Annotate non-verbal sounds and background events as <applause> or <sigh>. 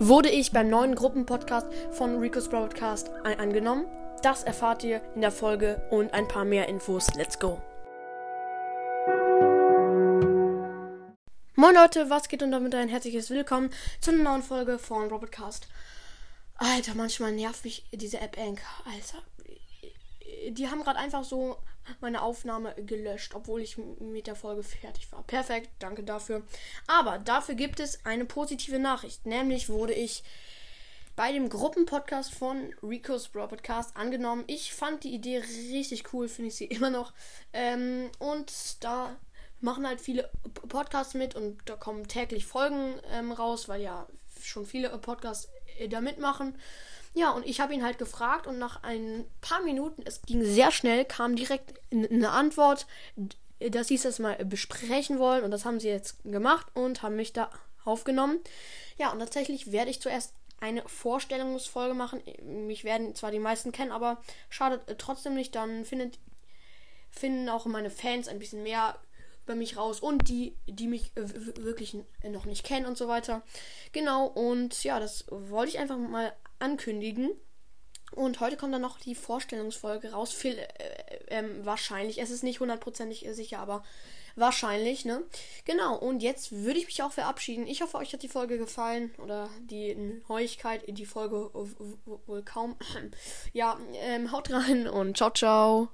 wurde ich beim neuen Gruppenpodcast von Rico's Broadcast angenommen. Das erfahrt ihr in der Folge und ein paar mehr Infos. Let's go! Moin Leute, was geht und damit ein herzliches Willkommen zu einer neuen Folge von Robotcast. Alter, manchmal nervt mich diese App Anchor. Alter, die haben gerade einfach so meine Aufnahme gelöscht, obwohl ich mit der Folge fertig war. Perfekt, danke dafür. Aber dafür gibt es eine positive Nachricht. Nämlich wurde ich bei dem Gruppenpodcast von Rico's Bro Podcast angenommen. Ich fand die Idee richtig cool, finde ich sie <laughs> immer noch. Ähm, und da machen halt viele Podcasts mit und da kommen täglich Folgen ähm, raus, weil ja schon viele Podcasts äh, da mitmachen. Ja, und ich habe ihn halt gefragt und nach ein paar Minuten, es ging sehr schnell, kam direkt eine Antwort, dass sie es mal besprechen wollen und das haben sie jetzt gemacht und haben mich da aufgenommen. Ja, und tatsächlich werde ich zuerst eine Vorstellungsfolge machen. Mich werden zwar die meisten kennen, aber schadet trotzdem nicht. Dann findet, finden auch meine Fans ein bisschen mehr über mich raus und die, die mich wirklich noch nicht kennen und so weiter. Genau, und ja, das wollte ich einfach mal ankündigen. Und heute kommt dann noch die Vorstellungsfolge raus. Viel, äh, ähm, wahrscheinlich. Es ist nicht hundertprozentig sicher, aber wahrscheinlich, ne? Genau. Und jetzt würde ich mich auch verabschieden. Ich hoffe, euch hat die Folge gefallen. Oder die Neuigkeit, die Folge wohl kaum. <clears throat> ja, ähm, haut rein und ciao, ciao.